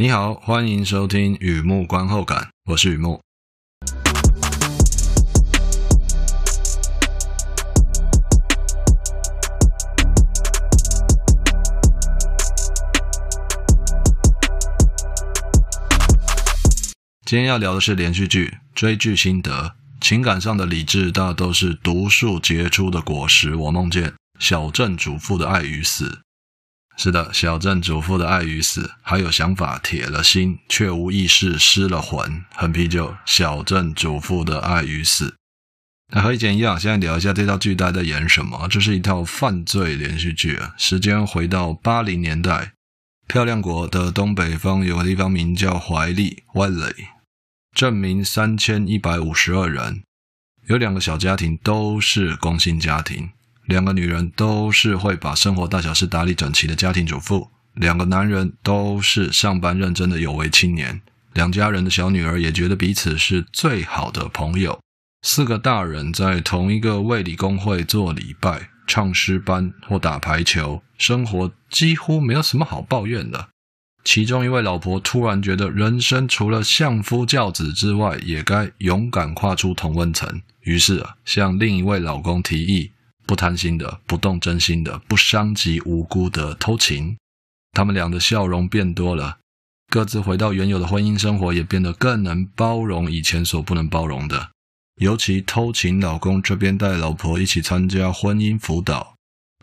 你好，欢迎收听雨木观后感，我是雨木。今天要聊的是连续剧追剧心得，情感上的理智大都是独树杰出的果实。我梦见小镇主妇的爱与死，是的，小镇主妇的爱与死，还有想法铁了心却无意识失了魂，横批就小镇主妇的爱与死。那和以前一样，现在聊一下这套剧大家在演什么。这是一套犯罪连续剧啊，时间回到八零年代，漂亮国的东北方有个地方名叫怀利 （Wiley）。镇民三千一百五十二人，有两个小家庭都是工薪家庭，两个女人都是会把生活大小事打理整齐的家庭主妇，两个男人都是上班认真的有为青年，两家人的小女儿也觉得彼此是最好的朋友，四个大人在同一个卫理公会做礼拜、唱诗班或打排球，生活几乎没有什么好抱怨的。其中一位老婆突然觉得，人生除了相夫教子之外，也该勇敢跨出同温层。于是啊，向另一位老公提议，不贪心的、不动真心的、不伤及无辜的偷情。他们俩的笑容变多了，各自回到原有的婚姻生活，也变得更能包容以前所不能包容的。尤其偷情老公这边带老婆一起参加婚姻辅导，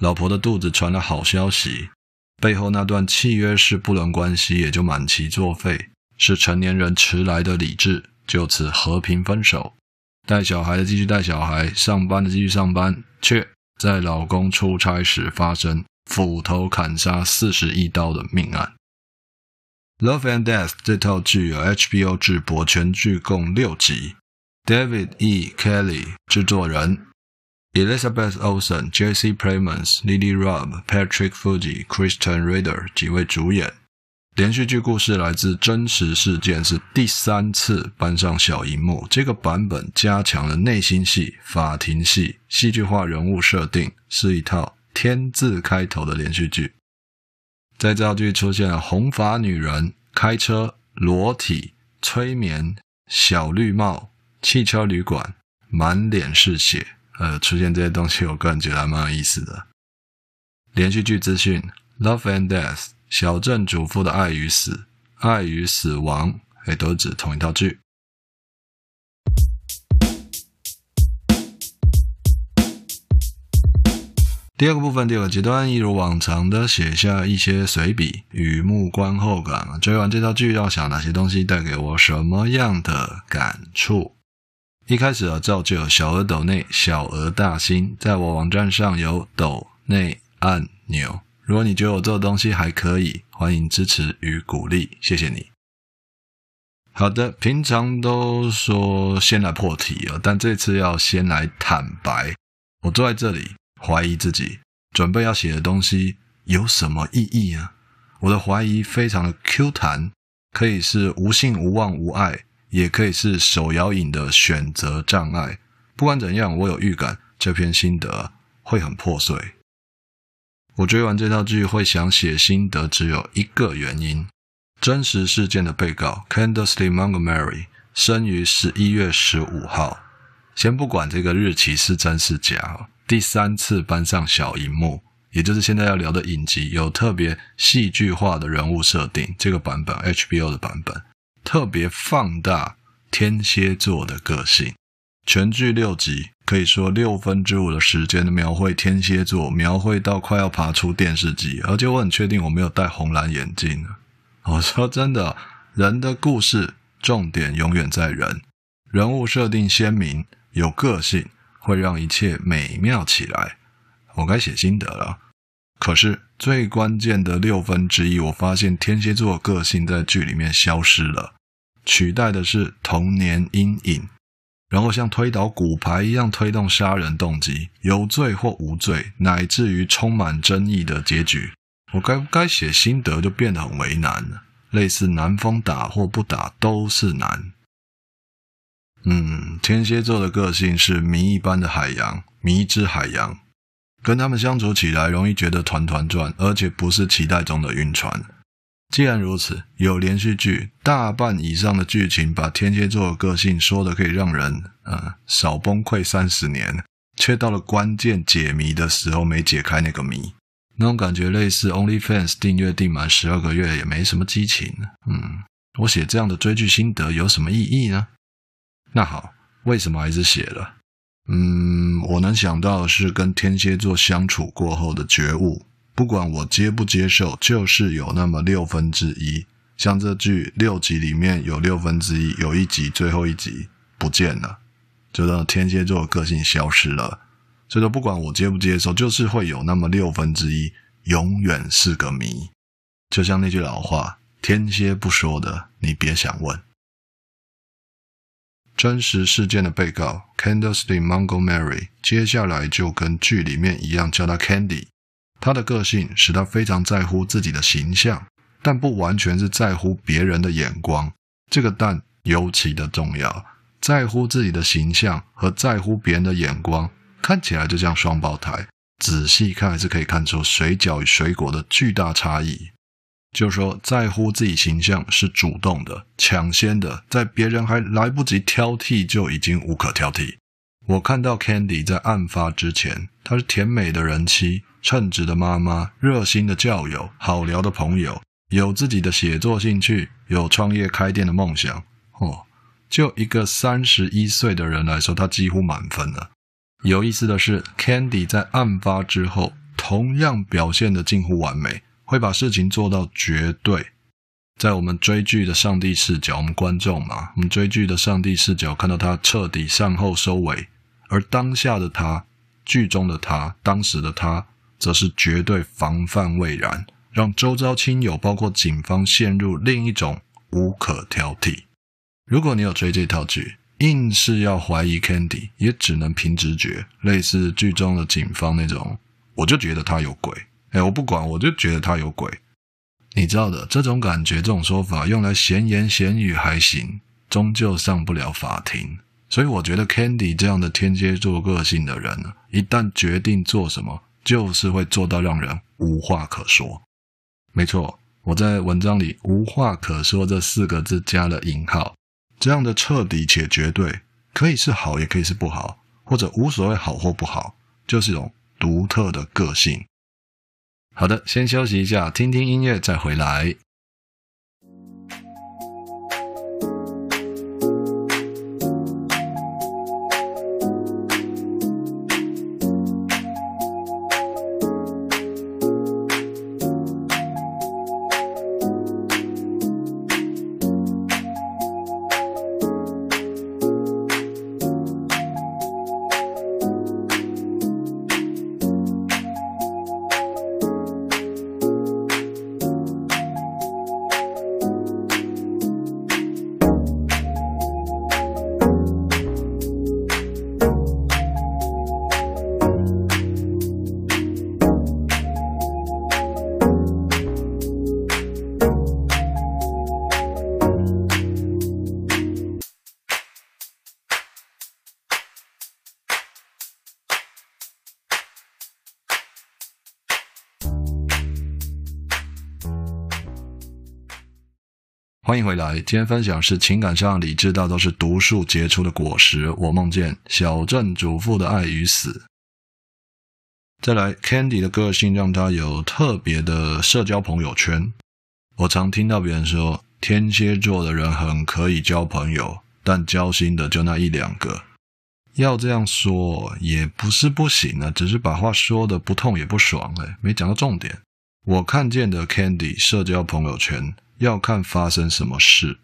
老婆的肚子传来好消息。背后那段契约式不伦关系也就满期作废，是成年人迟来的理智，就此和平分手。带小孩的继续带小孩，上班的继续上班，却在老公出差时发生斧头砍杀四十一刀的命案。《Love and Death》这套剧由 HBO 制播，全剧共六集，David E. Kelly 制作人。Elizabeth Olsen、Jesse Plemons、Lily Rabe、Patrick Fuji、Krysten Ritter 几位主演。连续剧故事来自真实事件，是第三次搬上小荧幕。这个版本加强了内心戏、法庭戏、戏剧化人物设定，是一套天字开头的连续剧。在这套剧出现了红发女人、开车、裸体、催眠、小绿帽、汽车旅馆、满脸是血。呃，出现这些东西，我个人觉得还蛮有意思的。连续剧资讯，《Love and Death》小镇主妇的爱与死，爱与死亡，诶，都指同一套剧。第二个部分，第二个阶段，一如往常的写下一些随笔，雨木观后感。追完这套剧，要想哪些东西带给我什么样的感触？一开始啊，照旧有小额抖内，小额大新，在我网站上有抖内按钮。如果你觉得我做的东西还可以，欢迎支持与鼓励，谢谢你。好的，平常都说先来破题啊，但这次要先来坦白。我坐在这里，怀疑自己准备要写的东西有什么意义啊？我的怀疑非常的 Q 弹，可以是无性无望无爱。也可以是手摇饮的选择障碍。不管怎样，我有预感这篇心得会很破碎。我追完这套剧会想写心得，只有一个原因：真实事件的被告 Candace Lee Montgomery 生于十一月十五号。先不管这个日期是真是假，第三次搬上小荧幕，也就是现在要聊的影集，有特别戏剧化的人物设定。这个版本 HBO 的版本。特别放大天蝎座的个性，全剧六集，可以说六分之五的时间描绘天蝎座，描绘到快要爬出电视机，而且我很确定我没有戴红蓝眼镜。我说真的，人的故事重点永远在人，人物设定鲜明，有个性，会让一切美妙起来。我该写心得了，可是最关键的六分之一，我发现天蝎座的个性在剧里面消失了。取代的是童年阴影，然后像推倒骨牌一样推动杀人动机，有罪或无罪，乃至于充满争议的结局。我该不该写心得就变得很为难了。类似南风打或不打都是难。嗯，天蝎座的个性是谜一般的海洋，谜之海洋，跟他们相处起来容易觉得团团转，而且不是期待中的晕船。既然如此，有连续剧大半以上的剧情把天蝎座的个性说的可以让人呃少崩溃三十年，却到了关键解谜的时候没解开那个谜，那种感觉类似 OnlyFans 订阅订满十二个月也没什么激情。嗯，我写这样的追剧心得有什么意义呢？那好，为什么还是写了？嗯，我能想到的是跟天蝎座相处过后的觉悟。不管我接不接受，就是有那么六分之一，像这剧六集里面有六分之一，有一集最后一集不见了，就让天蝎座的个性消失了。所以说，不管我接不接受，就是会有那么六分之一，永远是个谜。就像那句老话：“天蝎不说的，你别想问。”真实事件的被告 Candace Montgomery，接下来就跟剧里面一样，叫他 Candy。他的个性使他非常在乎自己的形象，但不完全是在乎别人的眼光。这个但尤其的重要，在乎自己的形象和在乎别人的眼光，看起来就像双胞胎。仔细看还是可以看出水饺与水果的巨大差异。就是说，在乎自己形象是主动的、抢先的，在别人还来不及挑剔就已经无可挑剔。我看到 Candy 在案发之前，她是甜美的人妻。称职的妈妈，热心的教友，好聊的朋友，有自己的写作兴趣，有创业开店的梦想。哦，就一个三十一岁的人来说，她几乎满分了。有意思的是，Candy 在案发之后，同样表现得近乎完美，会把事情做到绝对。在我们追剧的上帝视角，我们观众嘛，我们追剧的上帝视角，看到他彻底善后收尾，而当下的他，剧中的他，当时的他。则是绝对防范未然，让周遭亲友包括警方陷入另一种无可挑剔。如果你有追这套剧，硬是要怀疑 Candy，也只能凭直觉，类似剧中的警方那种，我就觉得他有鬼。哎，我不管，我就觉得他有鬼。你知道的，这种感觉，这种说法用来闲言闲语还行，终究上不了法庭。所以我觉得 Candy 这样的天蝎座个性的人呢，一旦决定做什么，就是会做到让人无话可说。没错，我在文章里“无话可说”这四个字加了引号。这样的彻底且绝对，可以是好，也可以是不好，或者无所谓好或不好，就是一种独特的个性。好的，先休息一下，听听音乐再回来。欢迎回来，今天分享是情感上理智大都是独树结出的果实。我梦见小镇主妇的爱与死。再来，Candy 的个性让她有特别的社交朋友圈。我常听到别人说，天蝎座的人很可以交朋友，但交心的就那一两个。要这样说也不是不行啊，只是把话说得不痛也不爽，哎，没讲到重点。我看见的 Candy 社交朋友圈。要看发生什么事，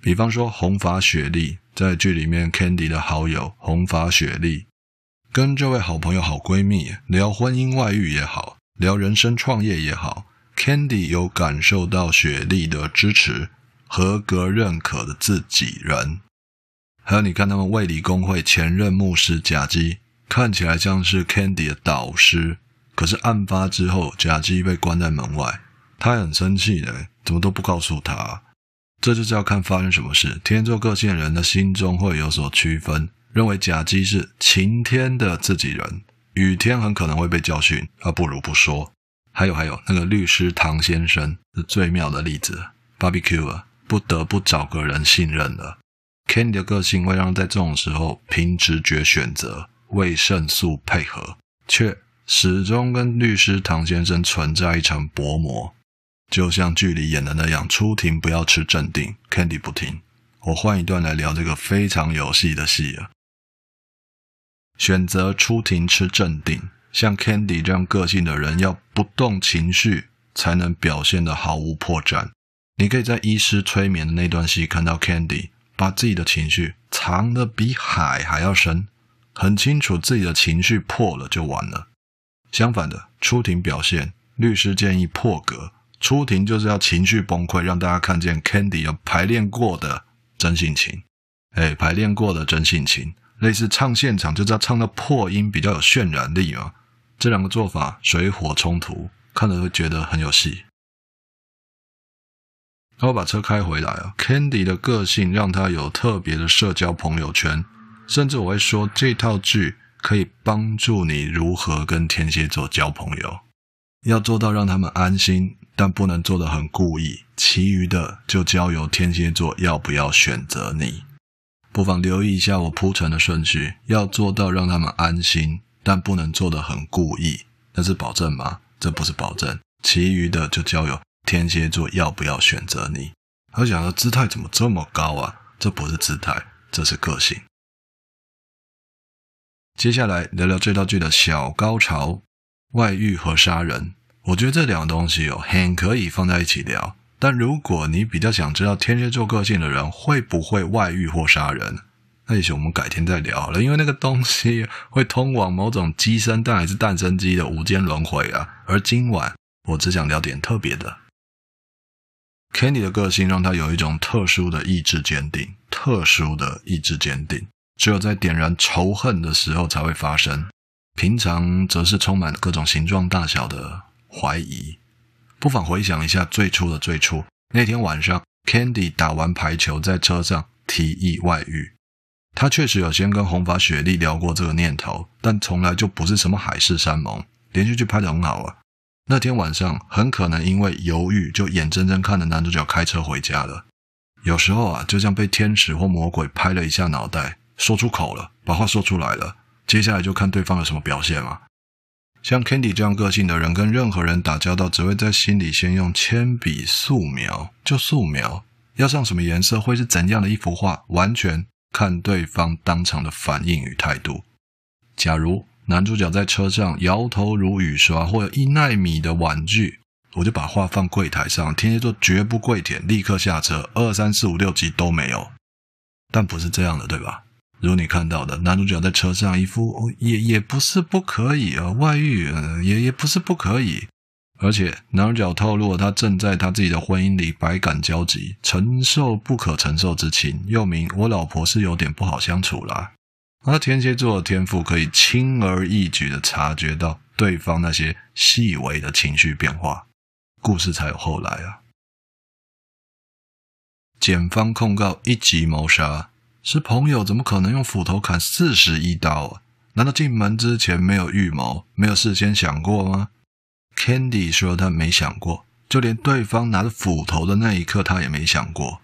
比方说红发雪莉在剧里面，Candy 的好友红发雪莉跟这位好朋友、好闺蜜聊婚姻外遇也好，聊人生创业也好，Candy 有感受到雪莉的支持，合格认可的自己人。还有你看他们卫理公会前任牧师贾基，看起来像是 Candy 的导师，可是案发之后，贾基被关在门外。他很生气的，怎么都不告诉他？这就是要看发生什么事。天蝎座个性的人的心中会有所区分，认为甲基是晴天的自己人，雨天很可能会被教训，而不如不说。还有还有，那个律师唐先生是最妙的例子。Barbecue 啊，不得不找个人信任了。Candy 的个性会让在这种时候凭直觉选择，为胜诉配合，却始终跟律师唐先生存在一场薄膜。就像剧里演的那样，出庭不要吃镇定，Candy 不听。我换一段来聊这个非常有戏的戏啊。选择出庭吃镇定，像 Candy 这样个性的人，要不动情绪才能表现得毫无破绽。你可以在医师催眠的那段戏看到 Candy 把自己的情绪藏得比海还要深，很清楚自己的情绪破了就完了。相反的，出庭表现，律师建议破格。出庭就是要情绪崩溃，让大家看见 Candy 有排练过的真性情，哎，排练过的真性情，类似唱现场就是要唱到破音，比较有渲染力嘛。这两个做法水火冲突，看了会觉得很有戏。然后把车开回来啊，Candy 的个性让他有特别的社交朋友圈，甚至我会说这套剧可以帮助你如何跟天蝎座交朋友，要做到让他们安心。但不能做得很故意，其余的就交由天蝎座要不要选择你。不妨留意一下我铺陈的顺序，要做到让他们安心，但不能做得很故意，那是保证吗？这不是保证。其余的就交由天蝎座要不要选择你。而想说姿态怎么这么高啊？这不是姿态，这是个性。接下来聊聊这套剧的小高潮：外遇和杀人。我觉得这两个东西哦，很可以放在一起聊。但如果你比较想知道天蝎座个性的人会不会外遇或杀人，那也许我们改天再聊好了。因为那个东西会通往某种鸡生蛋还是蛋生鸡的无间轮回啊。而今晚我只想聊点特别的。Candy 的个性让他有一种特殊的意志坚定，特殊的意志坚定，只有在点燃仇恨的时候才会发生，平常则是充满各种形状大小的。怀疑，不妨回想一下最初的最初。那天晚上，Candy 打完排球，在车上提议外遇。他确实有先跟红发雪莉聊过这个念头，但从来就不是什么海誓山盟。连续剧拍得很好啊。那天晚上，很可能因为犹豫，就眼睁睁看着男主角开车回家了。有时候啊，就像被天使或魔鬼拍了一下脑袋，说出口了，把话说出来了，接下来就看对方有什么表现嘛。像 Candy 这样个性的人，跟任何人打交道，只会在心里先用铅笔素描，就素描，要上什么颜色，会是怎样的一幅画，完全看对方当场的反应与态度。假如男主角在车上摇头如雨刷，或有一奈米的玩具，我就把画放柜台上，天蝎座绝不跪舔，立刻下车，二三四五六集都没有。但不是这样的，对吧？如你看到的，男主角在车上一副、也也不是不可以啊，外遇、也也不是不可以，而且男主角透露他正在他自己的婚姻里百感交集，承受不可承受之情，又名我老婆是有点不好相处啦。而天蝎座的天赋可以轻而易举的察觉到对方那些细微的情绪变化，故事才有后来啊。检方控告一级谋杀。是朋友，怎么可能用斧头砍四十一刀啊？难道进门之前没有预谋，没有事先想过吗？Candy 说他没想过，就连对方拿着斧头的那一刻，他也没想过。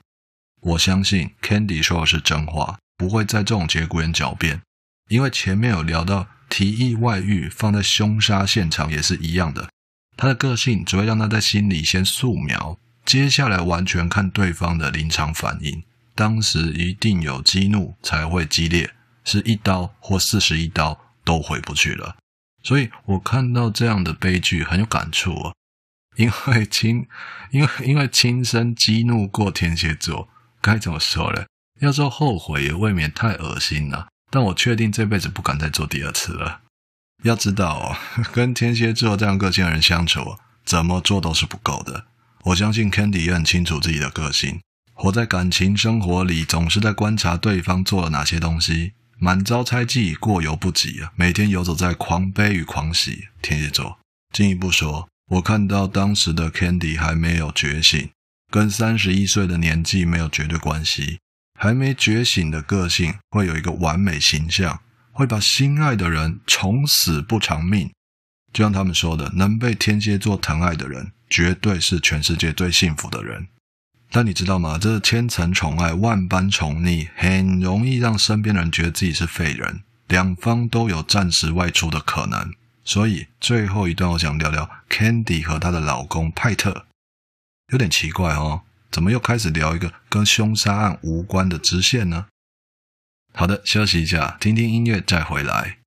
我相信 Candy 说的是真话，不会在这种节骨眼狡辩，因为前面有聊到提议外遇放在凶杀现场也是一样的，他的个性只会让他在心里先素描，接下来完全看对方的临场反应。当时一定有激怒才会激烈，是一刀或四十一刀都回不去了。所以我看到这样的悲剧很有感触啊，因为亲，因为因为亲身激怒过天蝎座，该怎么说呢？要说后悔也未免太恶心了，但我确定这辈子不敢再做第二次了。要知道哦，跟天蝎座这样个性的人相处，怎么做都是不够的。我相信 Candy 也很清楚自己的个性。活在感情生活里，总是在观察对方做了哪些东西，满招猜忌，过犹不及啊！每天游走在狂悲与狂喜。天蝎座进一步说，我看到当时的 Candy 还没有觉醒，跟三十一岁的年纪没有绝对关系。还没觉醒的个性会有一个完美形象，会把心爱的人宠死不偿命。就像他们说的，能被天蝎座疼爱的人，绝对是全世界最幸福的人。但你知道吗？这千层宠爱、万般宠溺，很容易让身边人觉得自己是废人，两方都有暂时外出的可能。所以最后一段，我想聊聊 Candy 和她的老公派特。有点奇怪哦，怎么又开始聊一个跟凶杀案无关的支线呢？好的，休息一下，听听音乐再回来。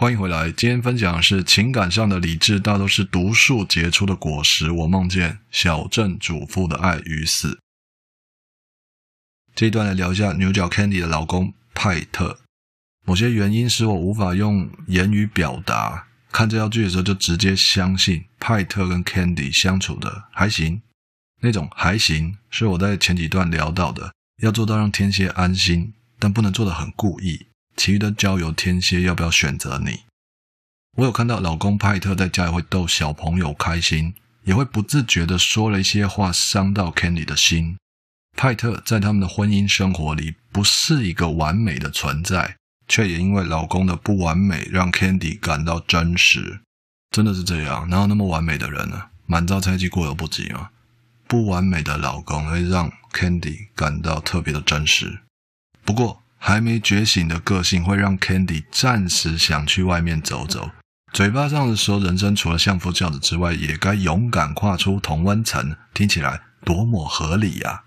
欢迎回来，今天分享的是情感上的理智大都是毒树结出的果实。我梦见小镇主妇的爱与死。这一段来聊一下牛角 Candy 的老公派特。某些原因使我无法用言语表达，看这条剧的时候就直接相信派特跟 Candy 相处的还行。那种还行是我在前几段聊到的，要做到让天蝎安心，但不能做得很故意。其余的交由天蝎要不要选择你。我有看到老公派特在家里会逗小朋友开心，也会不自觉的说了一些话伤到 Candy 的心。派特在他们的婚姻生活里不是一个完美的存在，却也因为老公的不完美让 Candy 感到真实。真的是这样？哪有那么完美的人呢？满招猜忌过犹不及吗？不完美的老公会让 Candy 感到特别的真实。不过。还没觉醒的个性会让 Candy 暂时想去外面走走。嘴巴上的说，人生除了相夫教子之外，也该勇敢跨出同温层。听起来多么合理呀！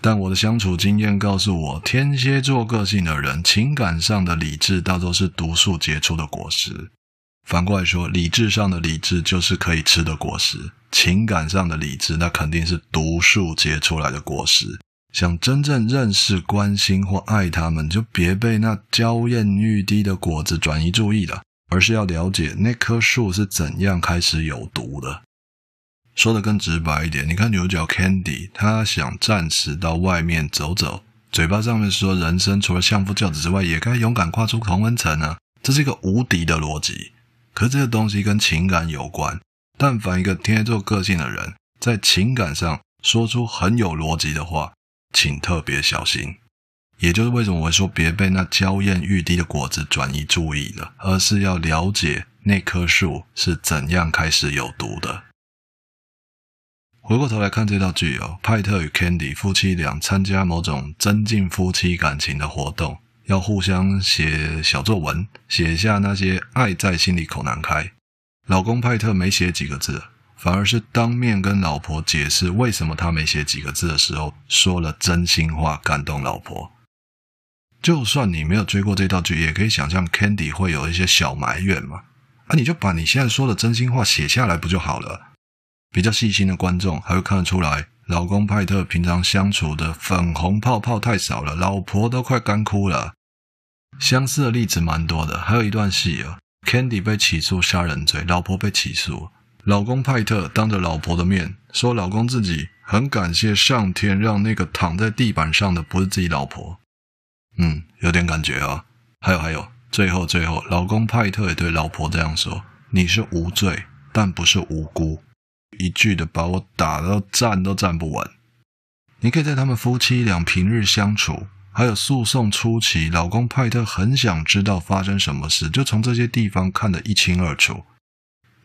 但我的相处经验告诉我，天蝎座个性的人，情感上的理智大都是毒素结出的果实。反过来说，理智上的理智就是可以吃的果实，情感上的理智那肯定是毒素结出来的果实。想真正认识、关心或爱他们，就别被那娇艳欲滴的果子转移注意了，而是要了解那棵树是怎样开始有毒的。说的更直白一点，你看牛角 Candy，他想暂时到外面走走，嘴巴上面说人生除了相夫教子之外，也该勇敢跨出同温层啊，这是一个无敌的逻辑。可这个东西跟情感有关，但凡一个天蝎座个性的人，在情感上说出很有逻辑的话。请特别小心，也就是为什么我说别被那娇艳欲滴的果子转移注意了，而是要了解那棵树是怎样开始有毒的。回过头来看这道剧哦，派特与 Candy 夫妻俩参加某种增进夫妻感情的活动，要互相写小作文，写下那些爱在心里口难开。老公派特没写几个字。反而是当面跟老婆解释为什么他没写几个字的时候，说了真心话，感动老婆。就算你没有追过这道剧，也可以想象 Candy 会有一些小埋怨嘛。啊，你就把你现在说的真心话写下来不就好了？比较细心的观众还会看得出来，老公派特平常相处的粉红泡泡太少了，老婆都快干枯了。相似的例子蛮多的，还有一段戏啊，Candy 被起诉杀人罪，老婆被起诉。老公派特当着老婆的面说：“老公自己很感谢上天，让那个躺在地板上的不是自己老婆。”嗯，有点感觉啊。还有还有，最后最后，老公派特也对老婆这样说：“你是无罪，但不是无辜。”一句的把我打到站都站不稳。你可以在他们夫妻俩平日相处，还有诉讼初期，老公派特很想知道发生什么事，就从这些地方看得一清二楚。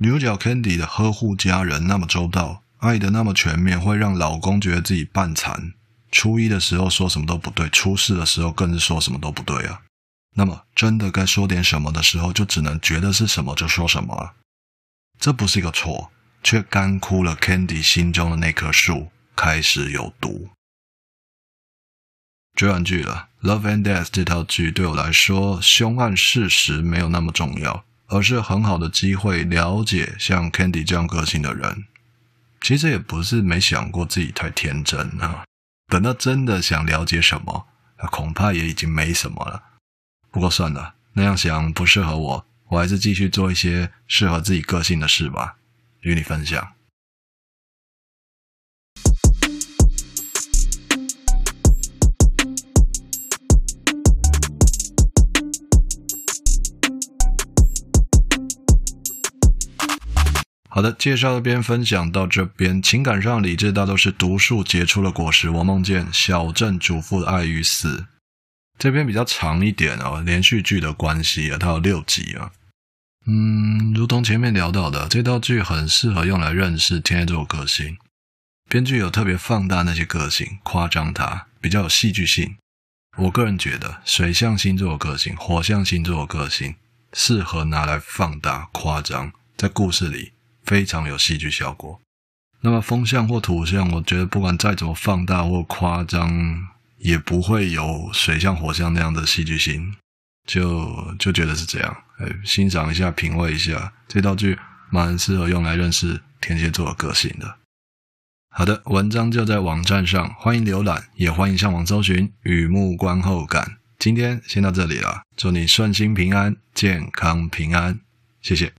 女主角 Candy 的呵护家人那么周到，爱的那么全面，会让老公觉得自己半残。初一的时候说什么都不对，出事的时候更是说什么都不对啊。那么真的该说点什么的时候，就只能觉得是什么就说什么了。这不是一个错，却干枯了 Candy 心中的那棵树，开始有毒。追完剧了，《Love and Death》这套剧对我来说，凶案事实没有那么重要，而是很好的机会了解像 Candy 这样个性的人。其实也不是没想过自己太天真啊。等到真的想了解什么，恐怕也已经没什么了。不过算了，那样想不适合我，我还是继续做一些适合自己个性的事吧，与你分享。好的，介绍这边分享到这边。情感上理智大都是独树结出的果实。我梦见小镇主妇的爱与死。这边比较长一点哦，连续剧的关系啊，它有六集啊。嗯，如同前面聊到的，这套剧很适合用来认识天蝎座个性。编剧有特别放大那些个性，夸张它，比较有戏剧性。我个人觉得，水象星座的个性、火象星座的个性，适合拿来放大、夸张，在故事里。非常有戏剧效果。那么风象或土象，我觉得不管再怎么放大或夸张，也不会有水象、火象那样的戏剧性。就就觉得是这样。哎，欣赏一下，品味一下，这道剧蛮适合用来认识天蝎座的个性的。好的，文章就在网站上，欢迎浏览，也欢迎上网搜寻雨幕观后感。今天先到这里了，祝你顺心平安、健康平安，谢谢。